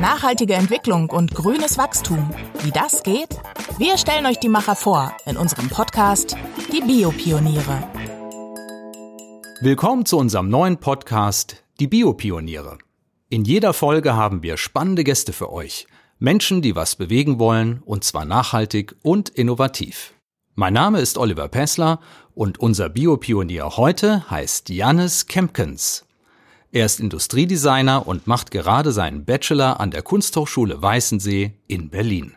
Nachhaltige Entwicklung und grünes Wachstum. Wie das geht? Wir stellen euch die Macher vor in unserem Podcast Die Biopioniere. Willkommen zu unserem neuen Podcast Die Biopioniere. In jeder Folge haben wir spannende Gäste für euch. Menschen, die was bewegen wollen, und zwar nachhaltig und innovativ. Mein Name ist Oliver Pessler und unser Biopionier heute heißt Jannis Kempkens. Er ist Industriedesigner und macht gerade seinen Bachelor an der Kunsthochschule Weißensee in Berlin.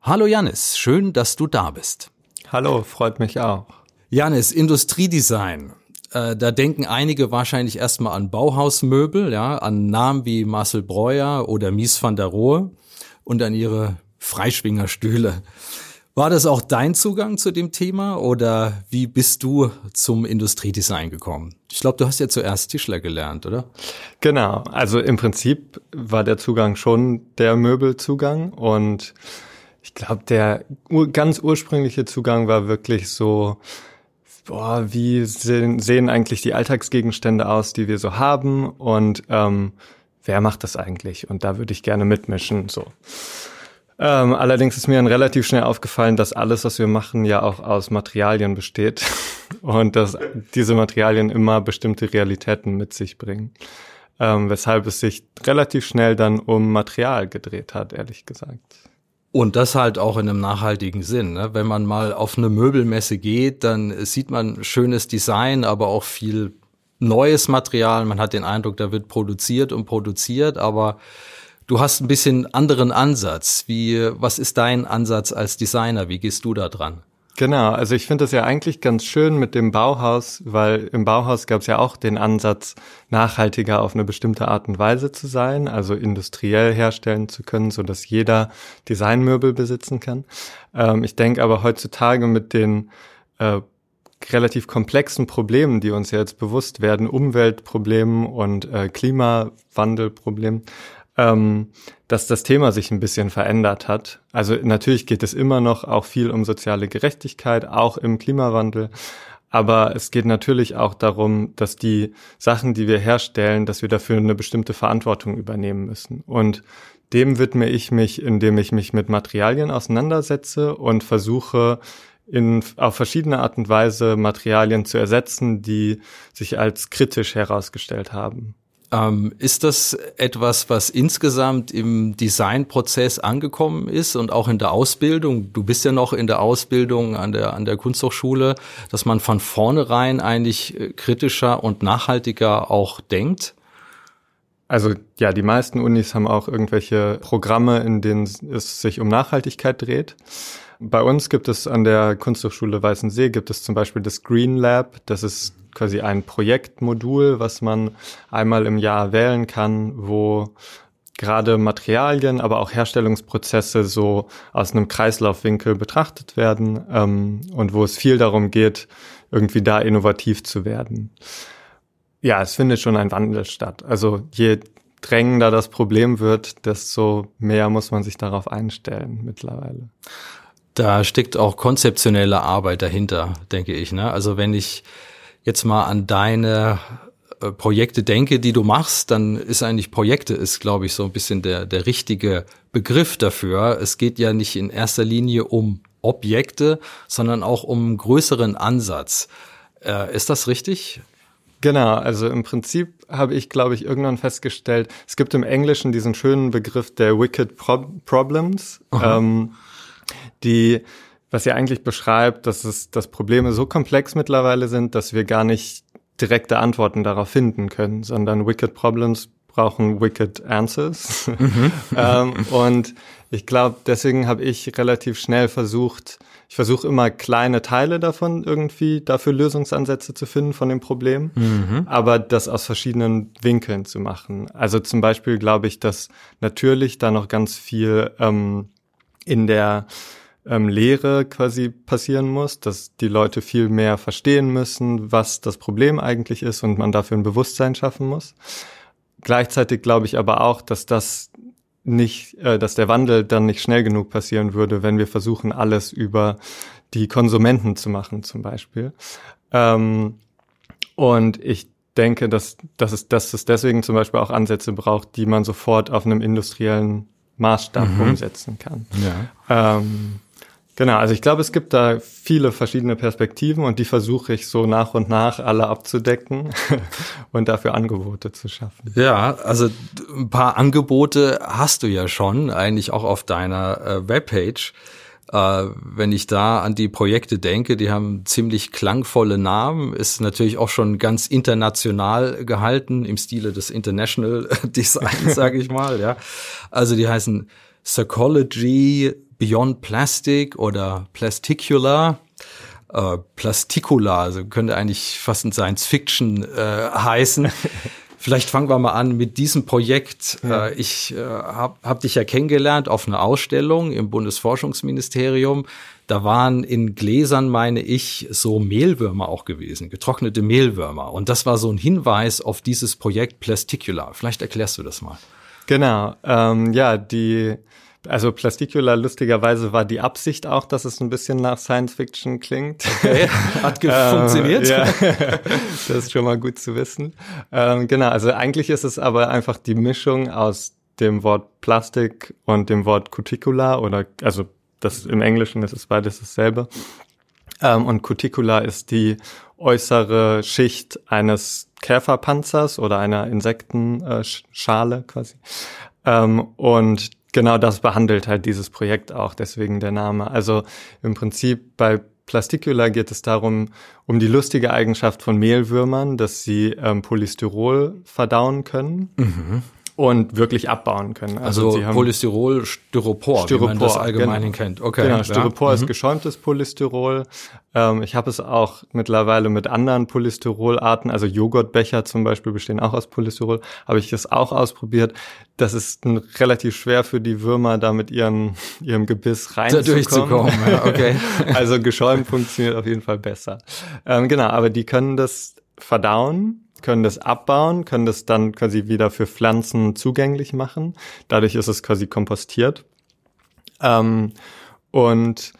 Hallo Janis, schön, dass du da bist. Hallo, freut mich auch. Janis, Industriedesign. Äh, da denken einige wahrscheinlich erstmal an Bauhausmöbel, ja, an Namen wie Marcel Breuer oder Mies van der Rohe und an ihre Freischwingerstühle. War das auch dein Zugang zu dem Thema oder wie bist du zum Industriedesign gekommen? Ich glaube, du hast ja zuerst Tischler gelernt, oder? Genau, also im Prinzip war der Zugang schon der Möbelzugang und ich glaube, der ganz ursprüngliche Zugang war wirklich so, boah, wie sehen, sehen eigentlich die Alltagsgegenstände aus, die wir so haben und ähm, wer macht das eigentlich? Und da würde ich gerne mitmischen, so. Ähm, allerdings ist mir dann relativ schnell aufgefallen, dass alles, was wir machen, ja auch aus Materialien besteht und dass diese Materialien immer bestimmte Realitäten mit sich bringen. Ähm, weshalb es sich relativ schnell dann um Material gedreht hat, ehrlich gesagt. Und das halt auch in einem nachhaltigen Sinn. Ne? Wenn man mal auf eine Möbelmesse geht, dann sieht man schönes Design, aber auch viel neues Material. Man hat den Eindruck, da wird produziert und produziert, aber Du hast ein bisschen anderen Ansatz. Wie, was ist dein Ansatz als Designer? Wie gehst du da dran? Genau, also ich finde das ja eigentlich ganz schön mit dem Bauhaus, weil im Bauhaus gab es ja auch den Ansatz, nachhaltiger auf eine bestimmte Art und Weise zu sein, also industriell herstellen zu können, so dass jeder Designmöbel besitzen kann. Ähm, ich denke aber heutzutage mit den äh, relativ komplexen Problemen, die uns jetzt bewusst werden, Umweltproblemen und äh, Klimawandelproblemen, ähm, dass das Thema sich ein bisschen verändert hat. Also natürlich geht es immer noch auch viel um soziale Gerechtigkeit, auch im Klimawandel. Aber es geht natürlich auch darum, dass die Sachen, die wir herstellen, dass wir dafür eine bestimmte Verantwortung übernehmen müssen. Und dem widme ich mich, indem ich mich mit Materialien auseinandersetze und versuche, in, auf verschiedene Art und Weise Materialien zu ersetzen, die sich als kritisch herausgestellt haben. Ähm, ist das etwas, was insgesamt im Designprozess angekommen ist und auch in der Ausbildung? Du bist ja noch in der Ausbildung an der, an der Kunsthochschule, dass man von vornherein eigentlich äh, kritischer und nachhaltiger auch denkt? Also ja, die meisten Unis haben auch irgendwelche Programme, in denen es sich um Nachhaltigkeit dreht. Bei uns gibt es an der Kunsthochschule Weißensee gibt es zum Beispiel das Green Lab. Das ist quasi ein Projektmodul, was man einmal im Jahr wählen kann, wo gerade Materialien, aber auch Herstellungsprozesse so aus einem Kreislaufwinkel betrachtet werden ähm, und wo es viel darum geht, irgendwie da innovativ zu werden. Ja, es findet schon ein Wandel statt. Also je drängender das Problem wird, desto mehr muss man sich darauf einstellen mittlerweile. Da steckt auch konzeptionelle Arbeit dahinter, denke ich. Ne? Also wenn ich jetzt mal an deine äh, Projekte denke, die du machst, dann ist eigentlich Projekte ist, glaube ich, so ein bisschen der, der richtige Begriff dafür. Es geht ja nicht in erster Linie um Objekte, sondern auch um einen größeren Ansatz. Äh, ist das richtig? Genau, also im Prinzip habe ich, glaube ich, irgendwann festgestellt, es gibt im Englischen diesen schönen Begriff der Wicked Pro Problems. Ähm, die, was ja eigentlich beschreibt, dass es, dass Probleme so komplex mittlerweile sind, dass wir gar nicht direkte Antworten darauf finden können, sondern Wicked Problems brauchen Wicked Answers. Mhm. ähm, und ich glaube, deswegen habe ich relativ schnell versucht, ich versuche immer kleine Teile davon irgendwie dafür Lösungsansätze zu finden von dem Problem, mhm. aber das aus verschiedenen Winkeln zu machen. Also zum Beispiel glaube ich, dass natürlich da noch ganz viel ähm, in der ähm, Lehre quasi passieren muss, dass die Leute viel mehr verstehen müssen, was das Problem eigentlich ist und man dafür ein Bewusstsein schaffen muss. Gleichzeitig glaube ich aber auch, dass das nicht, äh, dass der Wandel dann nicht schnell genug passieren würde, wenn wir versuchen, alles über die Konsumenten zu machen, zum Beispiel. Ähm, und ich denke, dass, dass, es, dass es deswegen zum Beispiel auch Ansätze braucht, die man sofort auf einem industriellen Maßstab mhm. umsetzen kann. Ja. Ähm, genau, also ich glaube, es gibt da viele verschiedene Perspektiven und die versuche ich so nach und nach alle abzudecken und dafür Angebote zu schaffen. Ja, also ein paar Angebote hast du ja schon, eigentlich auch auf deiner äh, Webpage. Äh, wenn ich da an die Projekte denke, die haben ziemlich klangvolle Namen, ist natürlich auch schon ganz international gehalten im Stile des International Designs, sage ich mal. Ja, also die heißen Psychology Beyond Plastic oder Plasticular. Äh, Plasticula, also könnte eigentlich fast ein Science Fiction äh, heißen. Vielleicht fangen wir mal an mit diesem Projekt. Ja. Äh, ich äh, habe hab dich ja kennengelernt auf einer Ausstellung im Bundesforschungsministerium. Da waren in Gläsern, meine ich, so Mehlwürmer auch gewesen, getrocknete Mehlwürmer. Und das war so ein Hinweis auf dieses Projekt Plasticular. Vielleicht erklärst du das mal. Genau. Ähm, ja, die also Plasticula lustigerweise war die Absicht auch, dass es ein bisschen nach Science Fiction klingt. Okay, hat ähm, funktioniert. Ja, das ist schon mal gut zu wissen. Ähm, genau, also eigentlich ist es aber einfach die Mischung aus dem Wort Plastik und dem Wort Cuticula oder also das im Englischen ist es beides dasselbe. Ähm, und Cuticula ist die äußere Schicht eines Käferpanzers oder einer Insektenschale quasi. Ähm, und genau das behandelt halt dieses Projekt auch, deswegen der Name. Also im Prinzip bei Plasticula geht es darum, um die lustige Eigenschaft von Mehlwürmern, dass sie ähm, Polystyrol verdauen können. Mhm und wirklich abbauen können. Also, also Polystyrol, Styropor, Styropor, wie man das allgemein genau. kennt. Okay. Genau, Styropor ja. ist mhm. geschäumtes Polystyrol. Ähm, ich habe es auch mittlerweile mit anderen Polystyrolarten, also Joghurtbecher zum Beispiel bestehen auch aus Polystyrol, habe ich das auch ausprobiert. Das ist relativ schwer für die Würmer, da mit ihren, ihrem Gebiss reinzukommen. Da durchzukommen, ja, okay. also geschäumt funktioniert auf jeden Fall besser. Ähm, genau, aber die können das verdauen können das abbauen, können das dann quasi wieder für Pflanzen zugänglich machen. Dadurch ist es quasi kompostiert. Ähm, und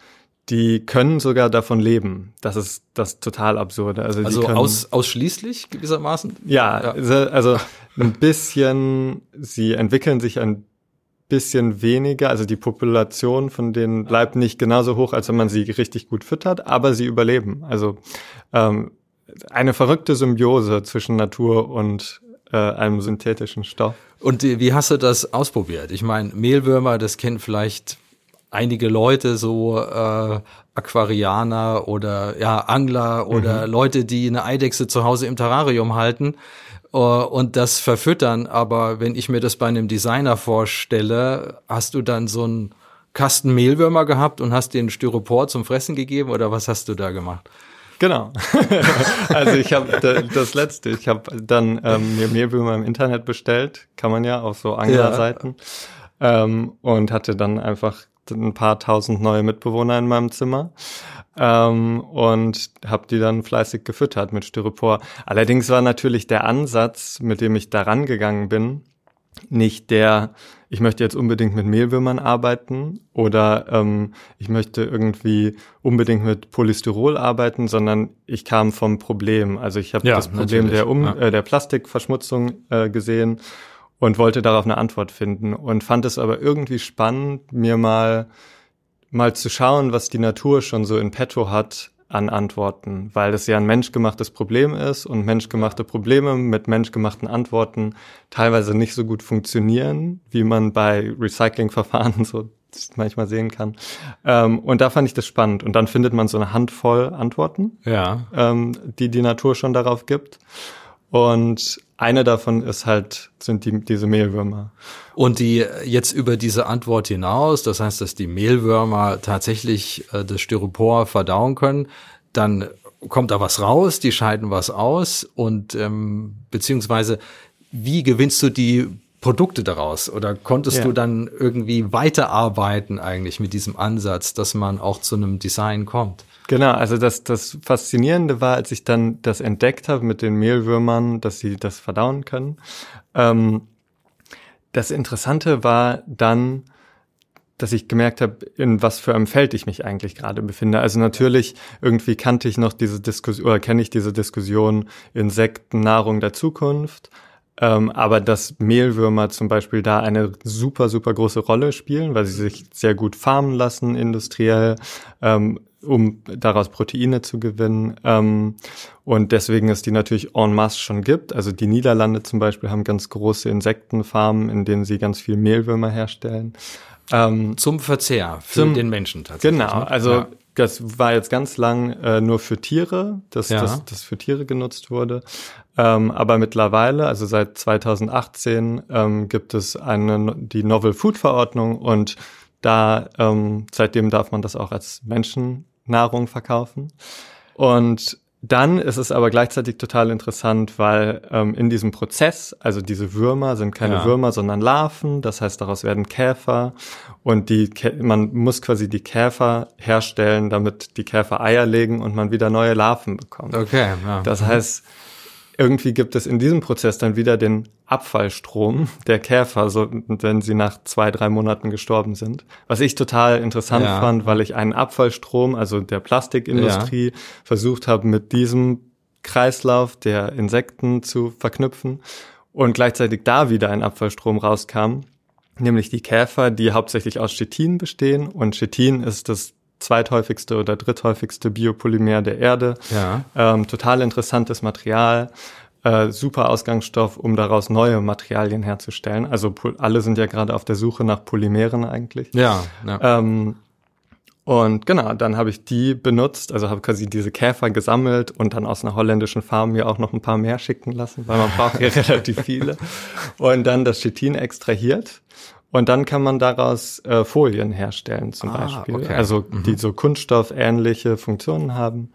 die können sogar davon leben. Das ist das total absurde. Also, also können, aus, ausschließlich gewissermaßen? Ja, ja, also, also ein bisschen, sie entwickeln sich ein bisschen weniger, also die Population von denen bleibt nicht genauso hoch, als wenn man sie richtig gut füttert, aber sie überleben. Also ähm, eine verrückte Symbiose zwischen Natur und äh, einem synthetischen Stoff. Und wie hast du das ausprobiert? Ich meine, Mehlwürmer, das kennen vielleicht einige Leute, so äh, Aquarianer oder ja Angler oder mhm. Leute, die eine Eidechse zu Hause im Terrarium halten uh, und das verfüttern. Aber wenn ich mir das bei einem Designer vorstelle, hast du dann so einen Kasten Mehlwürmer gehabt und hast den Styropor zum Fressen gegeben oder was hast du da gemacht? Genau. also ich habe das letzte, ich habe dann ähm, mir Mehlwürmer im Internet bestellt, kann man ja auf so Anglerseiten, ja. ähm, und hatte dann einfach ein paar tausend neue Mitbewohner in meinem Zimmer ähm, und habe die dann fleißig gefüttert mit Styropor. Allerdings war natürlich der Ansatz, mit dem ich daran gegangen bin, nicht der, ich möchte jetzt unbedingt mit Mehlwürmern arbeiten oder ähm, ich möchte irgendwie unbedingt mit Polystyrol arbeiten, sondern ich kam vom Problem. Also ich habe ja, das Problem der, um, ja. äh, der Plastikverschmutzung äh, gesehen und wollte darauf eine Antwort finden und fand es aber irgendwie spannend, mir mal mal zu schauen, was die Natur schon so in petto hat an Antworten, weil das ja ein menschgemachtes Problem ist und menschgemachte Probleme mit menschgemachten Antworten teilweise nicht so gut funktionieren, wie man bei Recyclingverfahren so manchmal sehen kann. Ähm, und da fand ich das spannend. Und dann findet man so eine Handvoll Antworten, ja. ähm, die die Natur schon darauf gibt. Und eine davon ist halt, sind die, diese Mehlwürmer. Und die jetzt über diese Antwort hinaus, das heißt, dass die Mehlwürmer tatsächlich äh, das Styropor verdauen können, dann kommt da was raus, die scheiden was aus und ähm, beziehungsweise wie gewinnst du die Produkte daraus? Oder konntest ja. du dann irgendwie weiterarbeiten eigentlich mit diesem Ansatz, dass man auch zu einem Design kommt? Genau, also das, das Faszinierende war, als ich dann das entdeckt habe mit den Mehlwürmern, dass sie das verdauen können. Ähm, das Interessante war dann, dass ich gemerkt habe, in was für einem Feld ich mich eigentlich gerade befinde. Also natürlich irgendwie kannte ich noch diese Diskussion oder kenne ich diese Diskussion Insekten, Nahrung der Zukunft. Ähm, aber dass Mehlwürmer zum Beispiel da eine super, super große Rolle spielen, weil sie sich sehr gut farmen lassen industriell, ähm, um daraus Proteine zu gewinnen. Ähm, und deswegen es die natürlich en masse schon gibt. Also die Niederlande zum Beispiel haben ganz große Insektenfarmen, in denen sie ganz viel Mehlwürmer herstellen. Ähm, zum Verzehr für zum, den Menschen tatsächlich. Genau, ne? also ja. Das war jetzt ganz lang äh, nur für Tiere, dass ja. das, das für Tiere genutzt wurde. Ähm, aber mittlerweile, also seit 2018, ähm, gibt es eine die Novel Food Verordnung und da ähm, seitdem darf man das auch als Menschennahrung verkaufen. Und dann ist es aber gleichzeitig total interessant, weil ähm, in diesem Prozess, also diese Würmer sind keine ja. Würmer, sondern Larven, das heißt, daraus werden Käfer und die man muss quasi die Käfer herstellen, damit die Käfer Eier legen und man wieder neue Larven bekommt. Okay. Ja. Das heißt, irgendwie gibt es in diesem Prozess dann wieder den Abfallstrom der Käfer, so, wenn sie nach zwei, drei Monaten gestorben sind. Was ich total interessant ja. fand, weil ich einen Abfallstrom, also der Plastikindustrie, ja. versucht habe, mit diesem Kreislauf der Insekten zu verknüpfen und gleichzeitig da wieder ein Abfallstrom rauskam, nämlich die Käfer, die hauptsächlich aus Chitin bestehen und Chitin ist das zweithäufigste oder dritthäufigste Biopolymer der Erde. Ja. Ähm, total interessantes Material, äh, super Ausgangsstoff, um daraus neue Materialien herzustellen. Also alle sind ja gerade auf der Suche nach Polymeren eigentlich. Ja. ja. Ähm, und genau, dann habe ich die benutzt, also habe quasi diese Käfer gesammelt und dann aus einer holländischen Farm mir auch noch ein paar mehr schicken lassen, weil man braucht ja relativ viele. Und dann das Chitin extrahiert und dann kann man daraus äh, Folien herstellen zum ah, Beispiel. Okay. Also mhm. die so kunststoffähnliche Funktionen haben.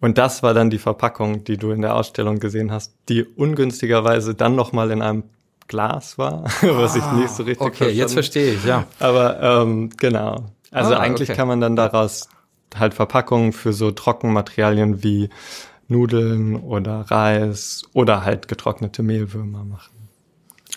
Und das war dann die Verpackung, die du in der Ausstellung gesehen hast, die ungünstigerweise dann nochmal in einem Glas war, was ich ah, nicht so richtig Okay, jetzt verstehe ich, ja. Aber ähm, genau. Also ah, eigentlich okay. kann man dann daraus halt Verpackungen für so Trockenmaterialien wie Nudeln oder Reis oder halt getrocknete Mehlwürmer machen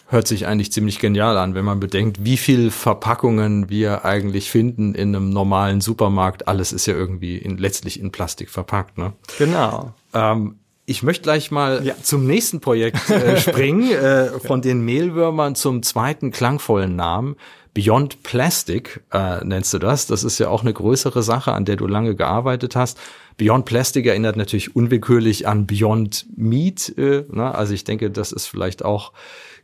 hört sich eigentlich ziemlich genial an, wenn man bedenkt, wie viel Verpackungen wir eigentlich finden in einem normalen Supermarkt. Alles ist ja irgendwie in, letztlich in Plastik verpackt. Ne? Genau. Ähm, ich möchte gleich mal ja. zum nächsten Projekt äh, springen, äh, von den Mehlwürmern zum zweiten klangvollen Namen. Beyond Plastic äh, nennst du das. Das ist ja auch eine größere Sache, an der du lange gearbeitet hast. Beyond Plastic erinnert natürlich unwillkürlich an Beyond Meat. Äh, ne? Also ich denke, das ist vielleicht auch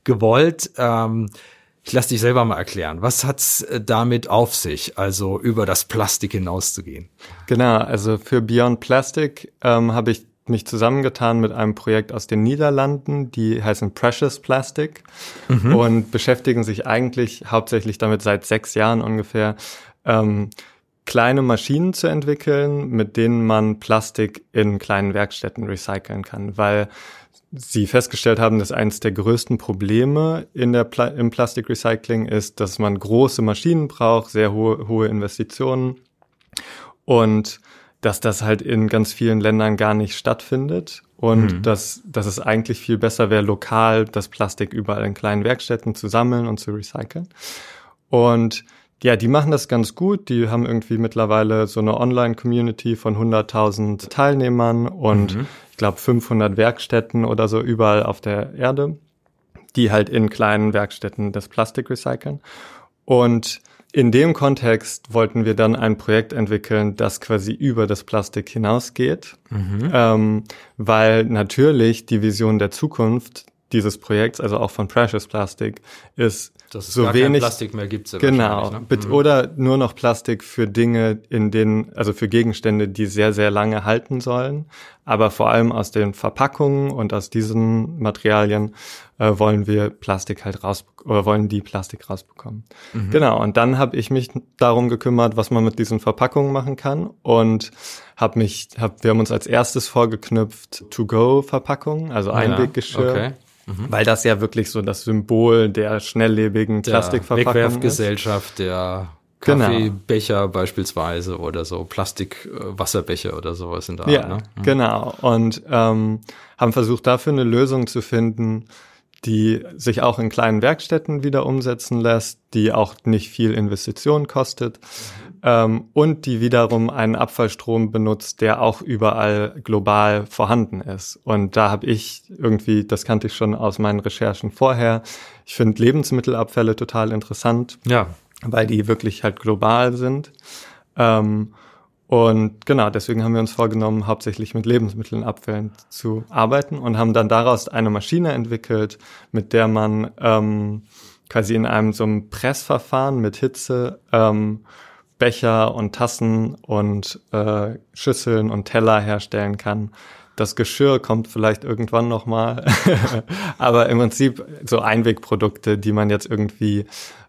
gewollt. Ähm, ich lasse dich selber mal erklären. Was hat's äh, damit auf sich, also über das Plastik hinauszugehen? Genau, also für Beyond Plastic ähm, habe ich mich zusammengetan mit einem Projekt aus den Niederlanden, die heißen Precious Plastic mhm. und beschäftigen sich eigentlich hauptsächlich damit seit sechs Jahren ungefähr, ähm, kleine Maschinen zu entwickeln, mit denen man Plastik in kleinen Werkstätten recyceln kann, weil Sie festgestellt haben, dass eines der größten Probleme in der Pla im Plastikrecycling ist, dass man große Maschinen braucht, sehr hohe, hohe Investitionen und dass das halt in ganz vielen Ländern gar nicht stattfindet und mhm. dass, dass es eigentlich viel besser wäre, lokal das Plastik überall in kleinen Werkstätten zu sammeln und zu recyceln. Und ja, die machen das ganz gut. Die haben irgendwie mittlerweile so eine Online-Community von 100.000 Teilnehmern und mhm ich glaube, 500 Werkstätten oder so überall auf der Erde, die halt in kleinen Werkstätten das Plastik recyceln. Und in dem Kontext wollten wir dann ein Projekt entwickeln, das quasi über das Plastik hinausgeht, mhm. ähm, weil natürlich die Vision der Zukunft dieses Projekts, also auch von Precious Plastic, ist dass es so gar wenig Plastik mehr gibt. Genau. Ne? Mhm. Oder nur noch Plastik für Dinge, in denen, also für Gegenstände, die sehr, sehr lange halten sollen. Aber vor allem aus den Verpackungen und aus diesen Materialien äh, wollen wir Plastik halt raus oder wollen die Plastik rausbekommen. Mhm. Genau. Und dann habe ich mich darum gekümmert, was man mit diesen Verpackungen machen kann und habe mich, hab, wir haben uns als erstes vorgeknüpft To-Go-Verpackungen, also Einweggeschirr. Okay Mhm. Weil das ja wirklich so das Symbol der schnelllebigen der Plastikverpackung Wegwerfgesellschaft, der genau. Kaffeebecher genau. beispielsweise oder so Plastikwasserbecher oder sowas in der ja, Art. Ne? Mhm. Genau. Und ähm, haben versucht, dafür eine Lösung zu finden, die sich auch in kleinen Werkstätten wieder umsetzen lässt, die auch nicht viel Investition kostet ähm, und die wiederum einen Abfallstrom benutzt, der auch überall global vorhanden ist. Und da habe ich irgendwie, das kannte ich schon aus meinen Recherchen vorher, ich finde Lebensmittelabfälle total interessant, ja. weil die wirklich halt global sind. Ähm, und genau, deswegen haben wir uns vorgenommen, hauptsächlich mit Lebensmittelabfällen zu arbeiten und haben dann daraus eine Maschine entwickelt, mit der man ähm, quasi in einem so einem Pressverfahren mit Hitze ähm, Becher und Tassen und äh, Schüsseln und Teller herstellen kann. Das Geschirr kommt vielleicht irgendwann noch mal, aber im Prinzip so Einwegprodukte, die man jetzt irgendwie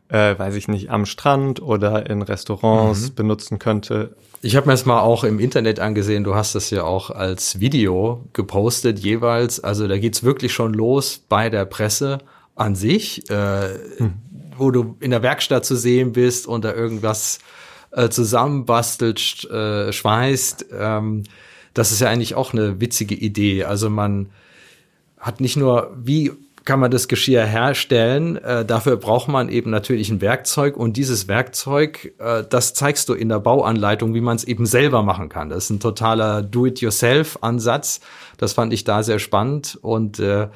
äh, weiß ich nicht, am Strand oder in Restaurants mhm. benutzen könnte. Ich habe mir das mal auch im Internet angesehen, du hast das ja auch als Video gepostet jeweils. Also da geht's wirklich schon los bei der Presse an sich, äh, mhm. wo du in der Werkstatt zu sehen bist und da irgendwas äh, zusammenbastelt, äh, schweißt. Ähm, das ist ja eigentlich auch eine witzige Idee. Also man hat nicht nur, wie kann man das Geschirr herstellen. Äh, dafür braucht man eben natürlich ein Werkzeug und dieses Werkzeug, äh, das zeigst du in der Bauanleitung, wie man es eben selber machen kann. Das ist ein totaler Do-it-yourself-Ansatz. Das fand ich da sehr spannend und äh,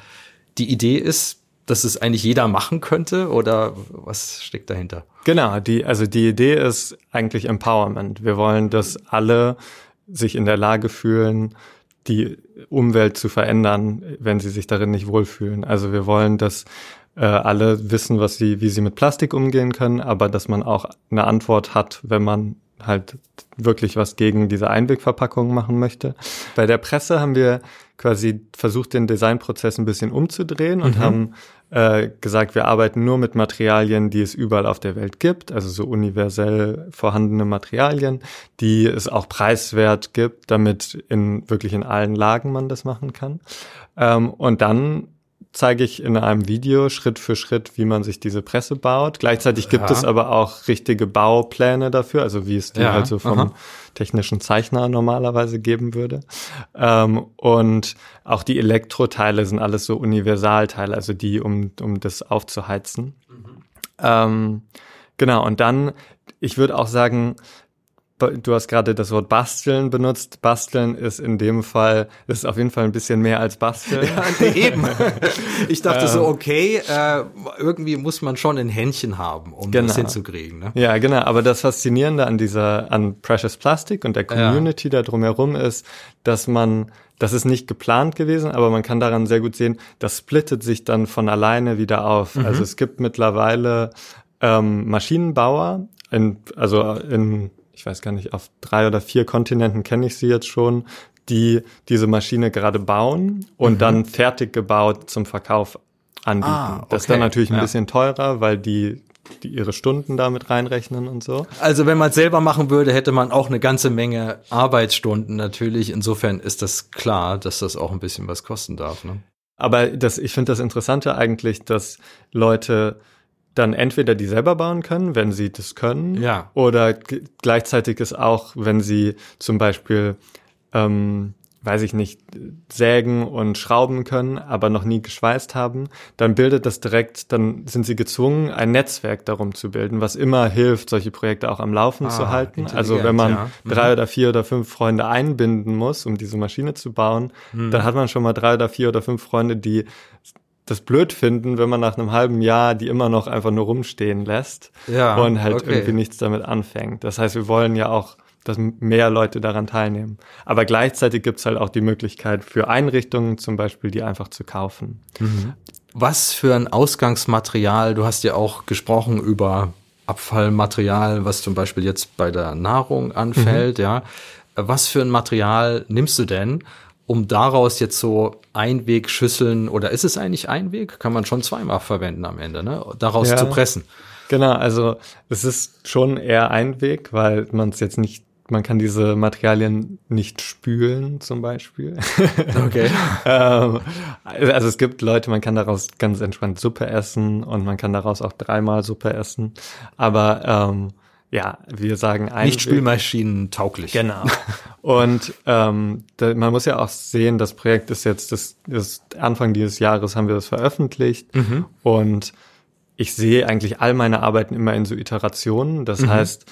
die Idee ist, dass es eigentlich jeder machen könnte oder was steckt dahinter? Genau, die, also die Idee ist eigentlich Empowerment. Wir wollen, dass alle sich in der Lage fühlen, die Umwelt zu verändern, wenn sie sich darin nicht wohlfühlen. Also wir wollen, dass äh, alle wissen, was sie, wie sie mit Plastik umgehen können, aber dass man auch eine Antwort hat, wenn man halt wirklich was gegen diese Einwegverpackungen machen möchte. Bei der Presse haben wir quasi versucht, den Designprozess ein bisschen umzudrehen und mhm. haben äh, gesagt, wir arbeiten nur mit Materialien, die es überall auf der Welt gibt, also so universell vorhandene Materialien, die es auch preiswert gibt, damit in wirklich in allen Lagen man das machen kann. Ähm, und dann zeige ich in einem Video Schritt für Schritt, wie man sich diese Presse baut. Gleichzeitig gibt ja. es aber auch richtige Baupläne dafür, also wie es die ja. halt so vom Aha. technischen Zeichner normalerweise geben würde. Ähm, und auch die Elektroteile sind alles so Universalteile, also die, um, um das aufzuheizen. Mhm. Ähm, genau, und dann, ich würde auch sagen, du hast gerade das Wort basteln benutzt. Basteln ist in dem Fall, ist auf jeden Fall ein bisschen mehr als basteln. Ja, eben. Ich dachte so, ähm. okay, äh, irgendwie muss man schon ein Händchen haben, um genau. das hinzukriegen. Ne? Ja, genau. Aber das Faszinierende an dieser, an Precious Plastic und der Community ja. da drumherum ist, dass man das ist nicht geplant gewesen, aber man kann daran sehr gut sehen, das splittet sich dann von alleine wieder auf. Mhm. Also es gibt mittlerweile ähm, Maschinenbauer, in, also in ich weiß gar nicht, auf drei oder vier Kontinenten kenne ich sie jetzt schon, die diese Maschine gerade bauen und mhm. dann fertig gebaut zum Verkauf anbieten. Ah, okay. Das ist dann natürlich ein ja. bisschen teurer, weil die die ihre Stunden damit reinrechnen und so. Also wenn man es selber machen würde, hätte man auch eine ganze Menge Arbeitsstunden natürlich. Insofern ist das klar, dass das auch ein bisschen was kosten darf. Ne? Aber das, ich finde das Interessante eigentlich, dass Leute dann entweder die selber bauen können, wenn sie das können, ja. oder gleichzeitig ist auch, wenn sie zum Beispiel, ähm, weiß ich nicht, sägen und schrauben können, aber noch nie geschweißt haben, dann bildet das direkt, dann sind sie gezwungen, ein Netzwerk darum zu bilden, was immer hilft, solche Projekte auch am Laufen ah, zu halten. Also wenn man ja. mhm. drei oder vier oder fünf Freunde einbinden muss, um diese Maschine zu bauen, mhm. dann hat man schon mal drei oder vier oder fünf Freunde, die das blöd finden, wenn man nach einem halben Jahr die immer noch einfach nur rumstehen lässt ja, und halt okay. irgendwie nichts damit anfängt. Das heißt, wir wollen ja auch, dass mehr Leute daran teilnehmen. Aber gleichzeitig gibt's halt auch die Möglichkeit für Einrichtungen zum Beispiel, die einfach zu kaufen. Mhm. Was für ein Ausgangsmaterial, du hast ja auch gesprochen über Abfallmaterial, was zum Beispiel jetzt bei der Nahrung anfällt, mhm. ja. Was für ein Material nimmst du denn? Um daraus jetzt so Einwegschüsseln oder ist es eigentlich Einweg? Kann man schon zweimal verwenden am Ende, ne? Daraus ja, zu pressen. Genau, also es ist schon eher Einweg, weil man es jetzt nicht, man kann diese Materialien nicht spülen zum Beispiel. Okay. ähm, also es gibt Leute, man kann daraus ganz entspannt Suppe essen und man kann daraus auch dreimal Suppe essen. Aber ähm, ja, wir sagen Einweg. Nicht Spülmaschinen tauglich. Genau. Und ähm, da, man muss ja auch sehen, das Projekt ist jetzt, das, das Anfang dieses Jahres haben wir das veröffentlicht mhm. und ich sehe eigentlich all meine Arbeiten immer in so Iterationen. Das mhm. heißt,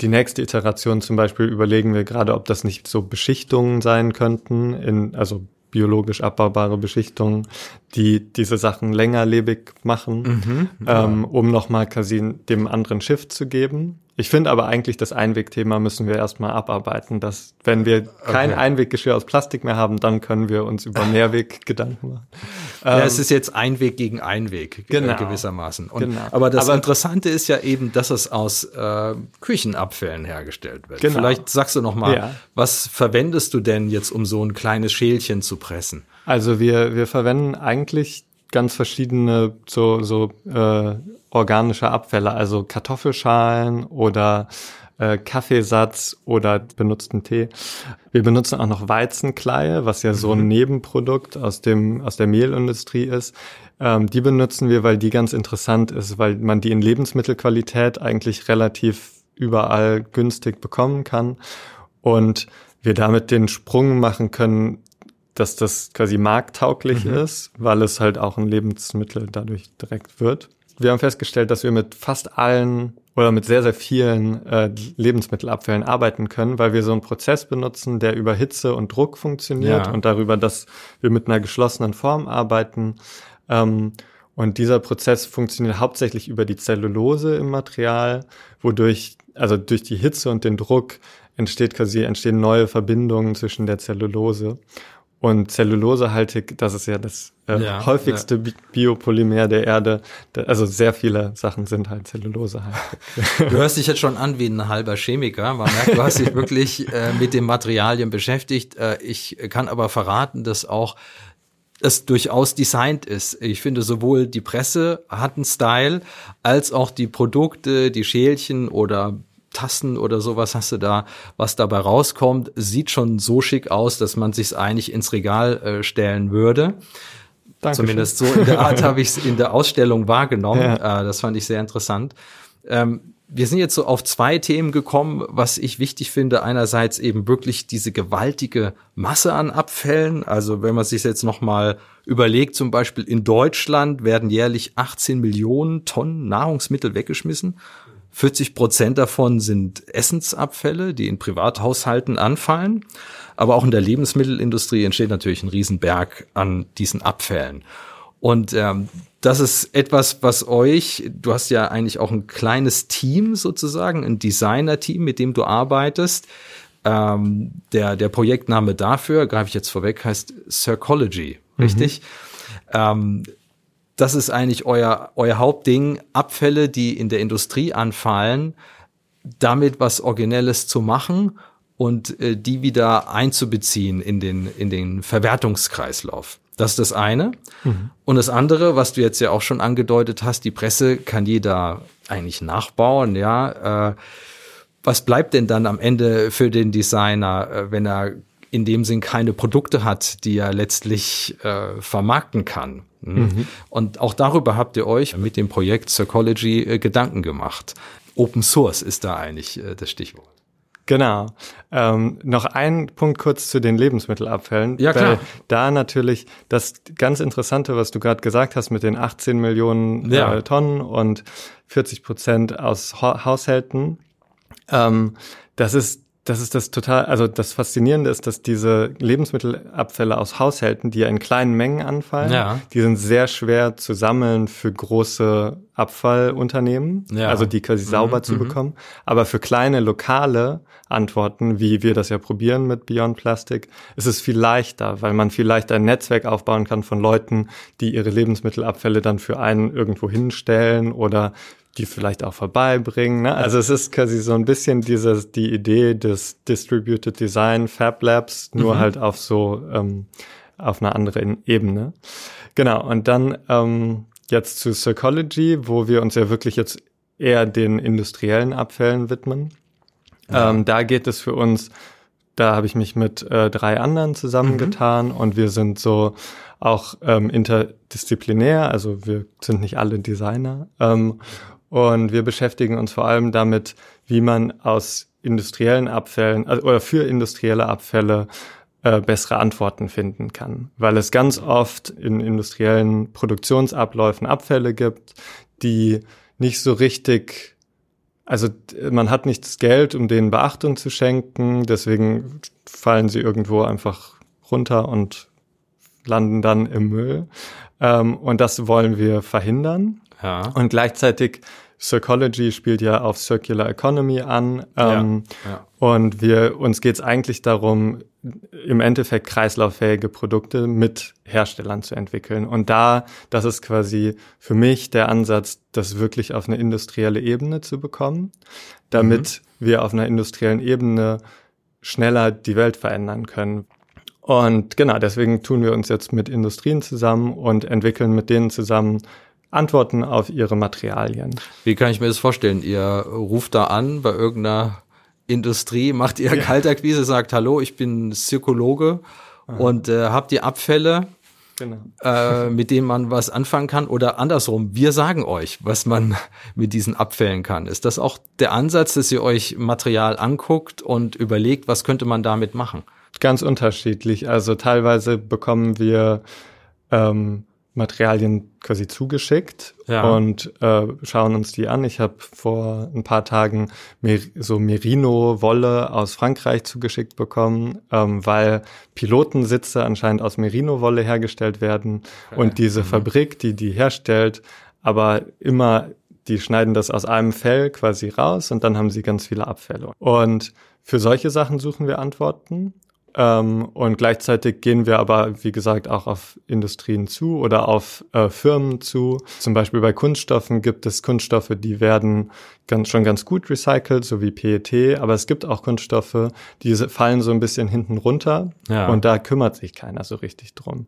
die nächste Iteration zum Beispiel überlegen wir gerade, ob das nicht so Beschichtungen sein könnten, in, also biologisch abbaubare Beschichtungen, die diese Sachen längerlebig machen, mhm, ähm, um nochmal quasi dem anderen Shift zu geben. Ich finde aber eigentlich, das Einwegthema müssen wir erstmal abarbeiten, dass wenn wir kein okay. Einweggeschirr aus Plastik mehr haben, dann können wir uns über Mehrweg Gedanken machen. Ja, ähm, es ist jetzt Einweg gegen Einweg genau, gewissermaßen. Und, genau. Aber das aber, Interessante ist ja eben, dass es aus äh, Küchenabfällen hergestellt wird. Genau. Vielleicht sagst du noch mal, ja. was verwendest du denn jetzt, um so ein kleines Schälchen zu pressen? Also wir wir verwenden eigentlich ganz verschiedene so so äh, organische Abfälle, also Kartoffelschalen oder äh, Kaffeesatz oder benutzten Tee. Wir benutzen auch noch Weizenkleie, was ja so ein mhm. Nebenprodukt aus dem aus der Mehlindustrie ist. Ähm, die benutzen wir, weil die ganz interessant ist, weil man die in Lebensmittelqualität eigentlich relativ überall günstig bekommen kann und wir damit den Sprung machen können, dass das quasi markttauglich mhm. ist, weil es halt auch ein Lebensmittel dadurch direkt wird wir haben festgestellt, dass wir mit fast allen oder mit sehr, sehr vielen äh, Lebensmittelabfällen arbeiten können, weil wir so einen Prozess benutzen, der über Hitze und Druck funktioniert ja. und darüber, dass wir mit einer geschlossenen Form arbeiten. Ähm, und dieser Prozess funktioniert hauptsächlich über die Zellulose im Material, wodurch, also durch die Hitze und den Druck entsteht quasi, entstehen neue Verbindungen zwischen der Zellulose. Und zellulosehaltig, das ist ja das äh, ja, häufigste ja. Biopolymer der Erde. Also sehr viele Sachen sind halt zellulosehaltig. Du hörst dich jetzt schon an wie ein halber Chemiker. Man merkt, du hast dich wirklich äh, mit den Materialien beschäftigt. Äh, ich kann aber verraten, dass auch es durchaus designt ist. Ich finde, sowohl die Presse hat einen Style, als auch die Produkte, die Schälchen oder Tassen oder sowas hast du da, was dabei rauskommt, sieht schon so schick aus, dass man sich eigentlich ins Regal äh, stellen würde. Dankeschön. Zumindest so in der Art habe ich es in der Ausstellung wahrgenommen. Ja. Äh, das fand ich sehr interessant. Ähm, wir sind jetzt so auf zwei Themen gekommen, was ich wichtig finde. Einerseits eben wirklich diese gewaltige Masse an Abfällen. Also wenn man sich jetzt noch mal überlegt, zum Beispiel in Deutschland werden jährlich 18 Millionen Tonnen Nahrungsmittel weggeschmissen. 40 Prozent davon sind Essensabfälle, die in Privathaushalten anfallen. Aber auch in der Lebensmittelindustrie entsteht natürlich ein Riesenberg an diesen Abfällen. Und ähm, das ist etwas, was euch, du hast ja eigentlich auch ein kleines Team sozusagen, ein Designer-Team, mit dem du arbeitest. Ähm, der, der Projektname dafür, greife ich jetzt vorweg, heißt Circology, richtig? Mhm. Ähm, das ist eigentlich euer, euer Hauptding, Abfälle, die in der Industrie anfallen, damit was Originelles zu machen und äh, die wieder einzubeziehen in den, in den Verwertungskreislauf. Das ist das eine. Mhm. Und das andere, was du jetzt ja auch schon angedeutet hast, die Presse kann jeder eigentlich nachbauen, ja. Äh, was bleibt denn dann am Ende für den Designer, äh, wenn er in dem Sinn keine Produkte hat, die er letztlich äh, vermarkten kann? Hm? Mhm. Und auch darüber habt ihr euch mit dem Projekt Psychology äh, Gedanken gemacht. Open Source ist da eigentlich äh, das Stichwort. Genau. Ähm, noch ein Punkt kurz zu den Lebensmittelabfällen. Ja, klar. da natürlich das ganz Interessante, was du gerade gesagt hast mit den 18 Millionen ja. äh, Tonnen und 40 Prozent aus ha Haushalten. Ähm, das ist das ist das total, also das Faszinierende ist, dass diese Lebensmittelabfälle aus Haushalten, die ja in kleinen Mengen anfallen, ja. die sind sehr schwer zu sammeln für große Abfallunternehmen, ja. also die quasi mhm, sauber zu mhm. bekommen. Aber für kleine lokale Antworten, wie wir das ja probieren mit Beyond Plastic, ist es viel leichter, weil man vielleicht ein Netzwerk aufbauen kann von Leuten, die ihre Lebensmittelabfälle dann für einen irgendwo hinstellen oder die vielleicht auch vorbeibringen. Ne? Also es ist quasi so ein bisschen dieses, die Idee des Distributed Design Fab Labs, nur mhm. halt auf so, ähm, auf einer anderen Ebene. Genau, und dann ähm, jetzt zu Psychology, wo wir uns ja wirklich jetzt eher den industriellen Abfällen widmen. Ja. Ähm, da geht es für uns, da habe ich mich mit äh, drei anderen zusammengetan mhm. und wir sind so auch ähm, interdisziplinär, also wir sind nicht alle Designer ähm, und wir beschäftigen uns vor allem damit, wie man aus industriellen Abfällen also, oder für industrielle Abfälle äh, bessere Antworten finden kann, weil es ganz oft in industriellen Produktionsabläufen Abfälle gibt, die nicht so richtig, also man hat nicht das Geld, um denen Beachtung zu schenken, deswegen fallen sie irgendwo einfach runter und landen dann im Müll. Ähm, und das wollen wir verhindern. Ja. Und gleichzeitig Psychology spielt ja auf Circular Economy an. Ähm, ja, ja. Und wir, uns geht es eigentlich darum, im Endeffekt kreislauffähige Produkte mit Herstellern zu entwickeln. Und da, das ist quasi für mich der Ansatz, das wirklich auf eine industrielle Ebene zu bekommen, damit mhm. wir auf einer industriellen Ebene schneller die Welt verändern können. Und genau, deswegen tun wir uns jetzt mit Industrien zusammen und entwickeln mit denen zusammen Antworten auf ihre Materialien. Wie kann ich mir das vorstellen? Ihr ruft da an bei irgendeiner Industrie, macht ihr ja. Kaltakquise, sagt, hallo, ich bin Zirkologe Aha. und äh, habt ihr Abfälle, genau. äh, mit denen man was anfangen kann? Oder andersrum, wir sagen euch, was man mit diesen Abfällen kann. Ist das auch der Ansatz, dass ihr euch Material anguckt und überlegt, was könnte man damit machen? Ganz unterschiedlich. Also teilweise bekommen wir ähm, Materialien quasi zugeschickt ja. und äh, schauen uns die an. Ich habe vor ein paar Tagen Mer so Merino-Wolle aus Frankreich zugeschickt bekommen, ähm, weil Pilotensitze anscheinend aus Merino-Wolle hergestellt werden okay. und diese mhm. Fabrik, die die herstellt, aber immer, die schneiden das aus einem Fell quasi raus und dann haben sie ganz viele Abfälle. Und für solche Sachen suchen wir Antworten. Ähm, und gleichzeitig gehen wir aber, wie gesagt, auch auf Industrien zu oder auf äh, Firmen zu. Zum Beispiel bei Kunststoffen gibt es Kunststoffe, die werden ganz, schon ganz gut recycelt, so wie PET. Aber es gibt auch Kunststoffe, die fallen so ein bisschen hinten runter. Ja. Und da kümmert sich keiner so richtig drum.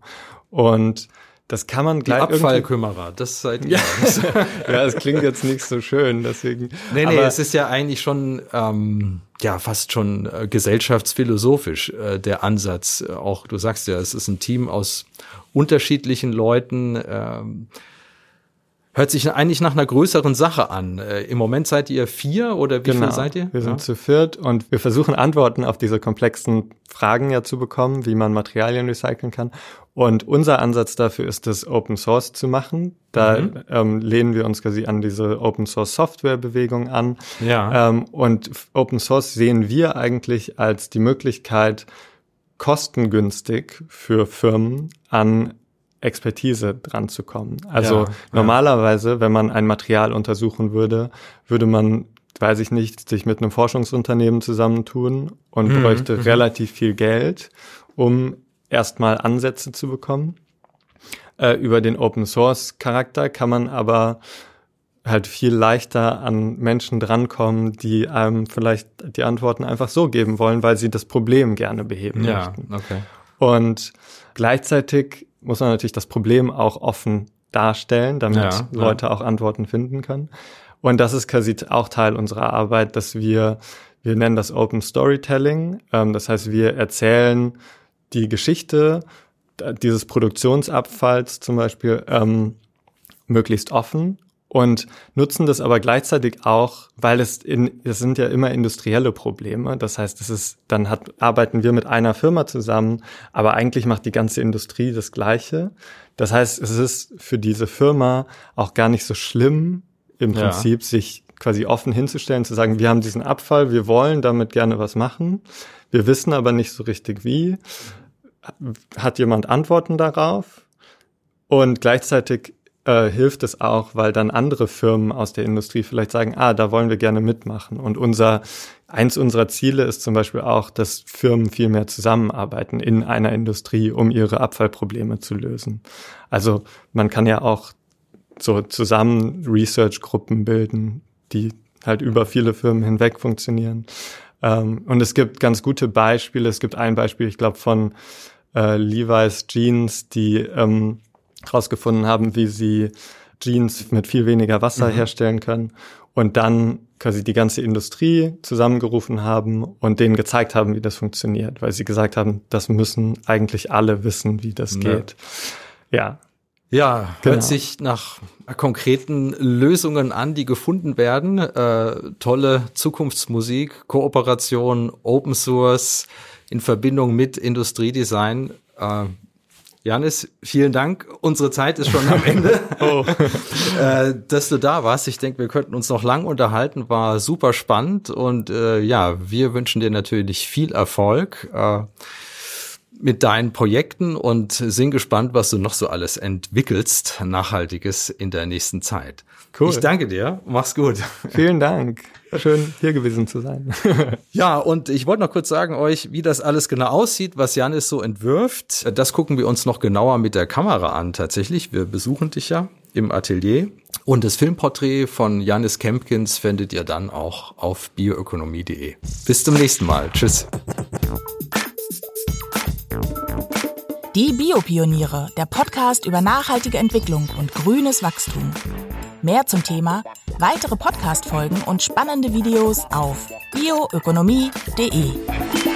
Und das kann man gleich. Die Abfallkümmerer, das seid ihr. ja, es klingt jetzt nicht so schön, deswegen. Nee, nee, es ist ja eigentlich schon, ähm, ja, fast schon äh, gesellschaftsphilosophisch äh, der Ansatz. Äh, auch, du sagst ja, es ist ein Team aus unterschiedlichen Leuten. Ähm, Hört sich eigentlich nach einer größeren Sache an. Äh, Im Moment seid ihr vier oder wie genau. viel seid ihr? Wir sind ja. zu viert und wir versuchen Antworten auf diese komplexen Fragen ja zu bekommen, wie man Materialien recyceln kann. Und unser Ansatz dafür ist es, Open Source zu machen. Da mhm. ähm, lehnen wir uns quasi an diese Open Source Software Bewegung an. Ja. Ähm, und Open Source sehen wir eigentlich als die Möglichkeit, kostengünstig für Firmen an Expertise dran zu kommen. Also ja, normalerweise, ja. wenn man ein Material untersuchen würde, würde man, weiß ich nicht, sich mit einem Forschungsunternehmen zusammentun und mhm, bräuchte mhm. relativ viel Geld, um erstmal Ansätze zu bekommen. Äh, über den Open Source Charakter kann man aber halt viel leichter an Menschen drankommen, die einem vielleicht die Antworten einfach so geben wollen, weil sie das Problem gerne beheben ja, möchten. Okay. Und gleichzeitig muss man natürlich das Problem auch offen darstellen, damit ja, Leute ja. auch Antworten finden können. Und das ist quasi auch Teil unserer Arbeit, dass wir, wir nennen das Open Storytelling. Ähm, das heißt, wir erzählen die Geschichte dieses Produktionsabfalls zum Beispiel ähm, möglichst offen und nutzen das aber gleichzeitig auch, weil es in, es sind ja immer industrielle Probleme. Das heißt, es ist, dann hat, arbeiten wir mit einer Firma zusammen, aber eigentlich macht die ganze Industrie das Gleiche. Das heißt, es ist für diese Firma auch gar nicht so schlimm, im Prinzip ja. sich quasi offen hinzustellen, zu sagen, wir haben diesen Abfall, wir wollen damit gerne was machen. Wir wissen aber nicht so richtig wie. Hat jemand Antworten darauf? Und gleichzeitig äh, hilft es auch, weil dann andere Firmen aus der Industrie vielleicht sagen, ah, da wollen wir gerne mitmachen. Und unser, eins unserer Ziele ist zum Beispiel auch, dass Firmen viel mehr zusammenarbeiten in einer Industrie, um ihre Abfallprobleme zu lösen. Also man kann ja auch so zusammen Research-Gruppen bilden, die halt über viele Firmen hinweg funktionieren. Ähm, und es gibt ganz gute Beispiele. Es gibt ein Beispiel, ich glaube, von äh, Levi's Jeans, die ähm, herausgefunden haben, wie sie Jeans mit viel weniger Wasser mhm. herstellen können und dann quasi die ganze Industrie zusammengerufen haben und denen gezeigt haben, wie das funktioniert, weil sie gesagt haben, das müssen eigentlich alle wissen, wie das geht. Ja. Ja, genau. hört sich nach konkreten Lösungen an, die gefunden werden. Äh, tolle Zukunftsmusik, Kooperation, Open Source in Verbindung mit Industriedesign. Äh, Janis, vielen Dank. Unsere Zeit ist schon am Ende. oh. äh, dass du da warst. Ich denke, wir könnten uns noch lang unterhalten. War super spannend und äh, ja, wir wünschen dir natürlich viel Erfolg. Äh, mit deinen Projekten und sind gespannt, was du noch so alles entwickelst, Nachhaltiges in der nächsten Zeit. Cool. Ich danke dir. Mach's gut. Vielen Dank. Schön hier gewesen zu sein. ja, und ich wollte noch kurz sagen euch, wie das alles genau aussieht, was Janis so entwirft. Das gucken wir uns noch genauer mit der Kamera an tatsächlich. Wir besuchen dich ja im Atelier. Und das Filmporträt von Janis Kempkins findet ihr dann auch auf bioökonomie.de. Bis zum nächsten Mal. Tschüss. Die Biopioniere, der Podcast über nachhaltige Entwicklung und grünes Wachstum. Mehr zum Thema, weitere Podcast-Folgen und spannende Videos auf bioökonomie.de.